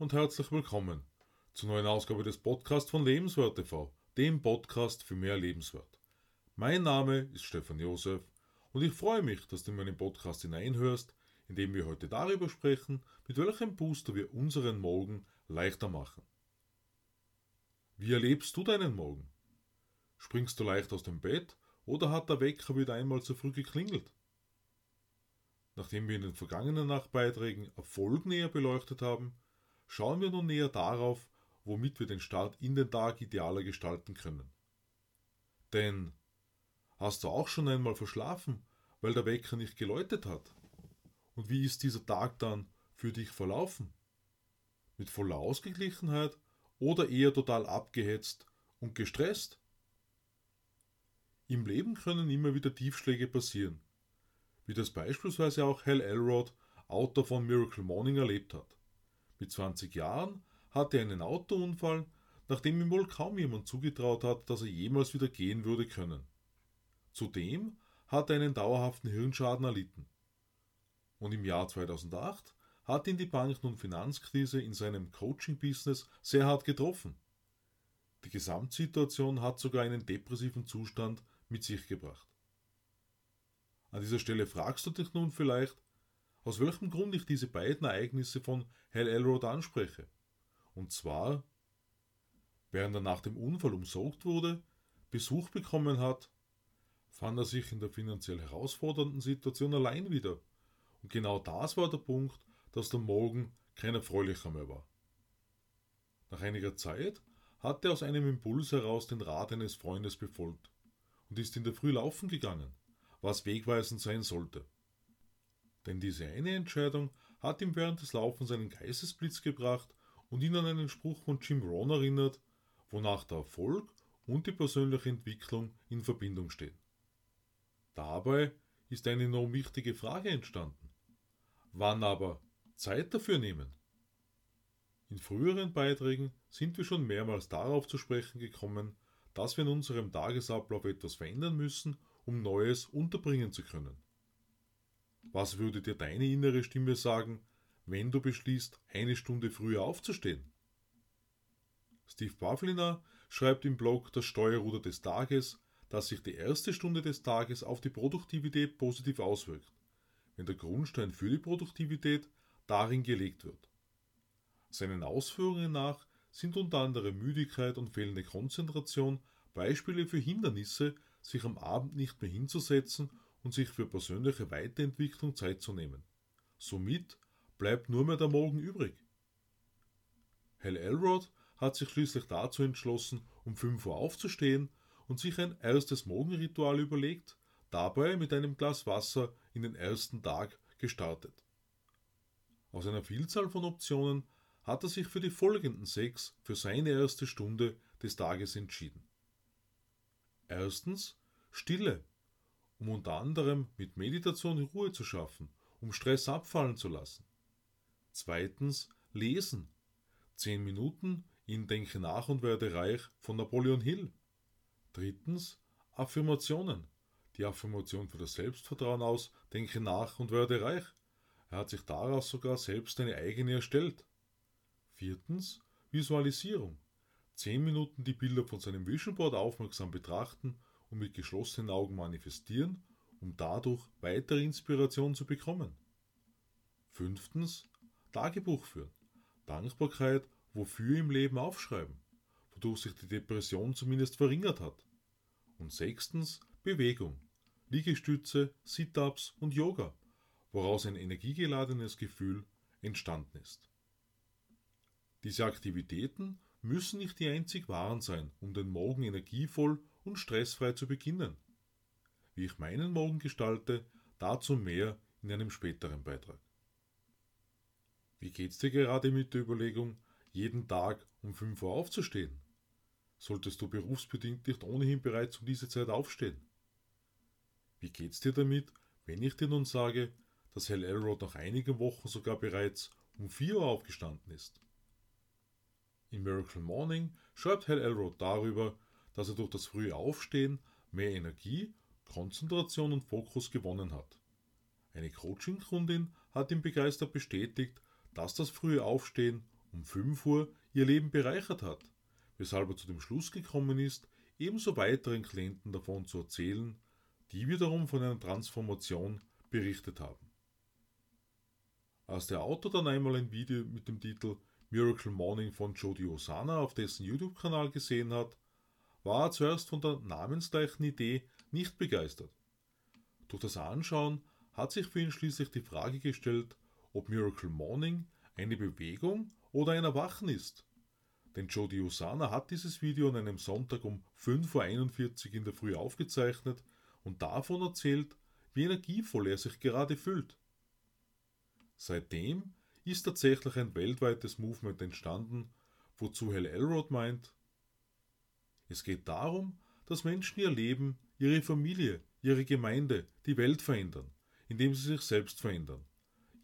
und herzlich willkommen zur neuen Ausgabe des Podcasts von Lebenswert TV, dem Podcast für mehr Lebenswert. Mein Name ist Stefan Josef und ich freue mich, dass du in meinen Podcast hineinhörst, in dem wir heute darüber sprechen, mit welchem Booster wir unseren Morgen leichter machen. Wie erlebst du deinen Morgen? Springst du leicht aus dem Bett oder hat der Wecker wieder einmal zu früh geklingelt? Nachdem wir in den vergangenen Nachtbeiträgen Erfolg näher beleuchtet haben, schauen wir nun näher darauf, womit wir den Start in den Tag idealer gestalten können. Denn hast du auch schon einmal verschlafen, weil der Wecker nicht geläutet hat? Und wie ist dieser Tag dann für dich verlaufen? Mit voller Ausgeglichenheit oder eher total abgehetzt und gestresst? Im Leben können immer wieder Tiefschläge passieren, wie das beispielsweise auch Hal Elrod, Autor von Miracle Morning, erlebt hat. Mit 20 Jahren hatte er einen Autounfall, nachdem ihm wohl kaum jemand zugetraut hat, dass er jemals wieder gehen würde können. Zudem hat er einen dauerhaften Hirnschaden erlitten. Und im Jahr 2008 hat ihn die Banken- und Finanzkrise in seinem Coaching-Business sehr hart getroffen. Die Gesamtsituation hat sogar einen depressiven Zustand mit sich gebracht. An dieser Stelle fragst du dich nun vielleicht, aus welchem Grund ich diese beiden Ereignisse von Hal Elrod anspreche. Und zwar, während er nach dem Unfall umsorgt wurde, Besuch bekommen hat, fand er sich in der finanziell herausfordernden Situation allein wieder. Und genau das war der Punkt, dass der Morgen kein erfreulicher mehr war. Nach einiger Zeit hat er aus einem Impuls heraus den Rat eines Freundes befolgt und ist in der Früh laufen gegangen, was wegweisend sein sollte. Denn diese eine Entscheidung hat ihm während des Laufens einen Geistesblitz gebracht und ihn an einen Spruch von Jim Rohn erinnert, wonach der Erfolg und die persönliche Entwicklung in Verbindung stehen. Dabei ist eine enorm wichtige Frage entstanden. Wann aber Zeit dafür nehmen? In früheren Beiträgen sind wir schon mehrmals darauf zu sprechen gekommen, dass wir in unserem Tagesablauf etwas verändern müssen, um Neues unterbringen zu können. Was würde dir deine innere Stimme sagen, wenn du beschließt, eine Stunde früher aufzustehen? Steve Pavlina schreibt im Blog Das Steuerruder des Tages, dass sich die erste Stunde des Tages auf die Produktivität positiv auswirkt, wenn der Grundstein für die Produktivität darin gelegt wird. Seinen Ausführungen nach sind unter anderem Müdigkeit und fehlende Konzentration Beispiele für Hindernisse, sich am Abend nicht mehr hinzusetzen und sich für persönliche Weiterentwicklung Zeit zu nehmen. Somit bleibt nur mehr der Morgen übrig. Hal Elrod hat sich schließlich dazu entschlossen, um 5 Uhr aufzustehen und sich ein erstes Morgenritual überlegt, dabei mit einem Glas Wasser in den ersten Tag gestartet. Aus einer Vielzahl von Optionen hat er sich für die folgenden sechs für seine erste Stunde des Tages entschieden. Erstens Stille um unter anderem mit Meditation Ruhe zu schaffen, um Stress abfallen zu lassen. Zweitens Lesen. Zehn Minuten in Denke nach und werde reich von Napoleon Hill. Drittens Affirmationen. Die Affirmation für das Selbstvertrauen aus Denke nach und werde reich. Er hat sich daraus sogar selbst eine eigene erstellt. Viertens Visualisierung. Zehn Minuten die Bilder von seinem Vision Board aufmerksam betrachten und mit geschlossenen Augen manifestieren, um dadurch weitere Inspiration zu bekommen. Fünftens, Tagebuch führen. Dankbarkeit, wofür im Leben aufschreiben, wodurch sich die Depression zumindest verringert hat. Und sechstens, Bewegung. Liegestütze, Sit-ups und Yoga, woraus ein energiegeladenes Gefühl entstanden ist. Diese Aktivitäten müssen nicht die einzig wahren sein, um den Morgen energievoll und stressfrei zu beginnen. Wie ich meinen Morgen gestalte, dazu mehr in einem späteren Beitrag. Wie geht's dir gerade mit der Überlegung, jeden Tag um 5 Uhr aufzustehen? Solltest du berufsbedingt nicht ohnehin bereits um diese Zeit aufstehen? Wie geht's dir damit, wenn ich dir nun sage, dass Hal Elrod nach einigen Wochen sogar bereits um 4 Uhr aufgestanden ist? In Miracle Morning schreibt Hal Elrod darüber, dass er durch das frühe Aufstehen mehr Energie, Konzentration und Fokus gewonnen hat. Eine Coaching-Kundin hat ihm begeistert bestätigt, dass das frühe Aufstehen um 5 Uhr ihr Leben bereichert hat, weshalb er zu dem Schluss gekommen ist, ebenso weiteren Klienten davon zu erzählen, die wiederum von einer Transformation berichtet haben. Als der Autor dann einmal ein Video mit dem Titel Miracle Morning von Jody Osana auf dessen YouTube-Kanal gesehen hat, war er zuerst von der namensgleichen Idee nicht begeistert. Durch das Anschauen hat sich für ihn schließlich die Frage gestellt, ob Miracle Morning eine Bewegung oder ein Erwachen ist. Denn Jody Osana hat dieses Video an einem Sonntag um 5.41 Uhr in der Früh aufgezeichnet und davon erzählt, wie energievoll er sich gerade fühlt. Seitdem ist tatsächlich ein weltweites Movement entstanden, wozu Hal Elrod meint, es geht darum, dass Menschen ihr Leben, ihre Familie, ihre Gemeinde, die Welt verändern, indem sie sich selbst verändern.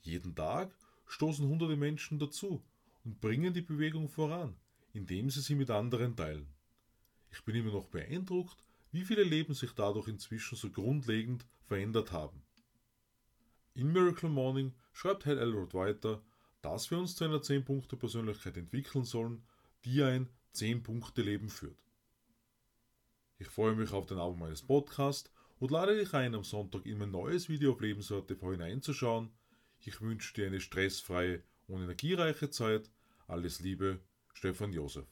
Jeden Tag stoßen hunderte Menschen dazu und bringen die Bewegung voran, indem sie sie mit anderen teilen. Ich bin immer noch beeindruckt, wie viele Leben sich dadurch inzwischen so grundlegend verändert haben. In Miracle Morning schreibt Hal Elrod weiter, dass wir uns zu einer 10-Punkte-Persönlichkeit entwickeln sollen, die ein 10-Punkte-Leben führt. Ich freue mich auf den Abend meines Podcasts und lade dich ein, am Sonntag in mein neues Video auf Lebenswert TV hineinzuschauen. Ich wünsche dir eine stressfreie und energiereiche Zeit. Alles Liebe, Stefan Josef.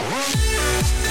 What?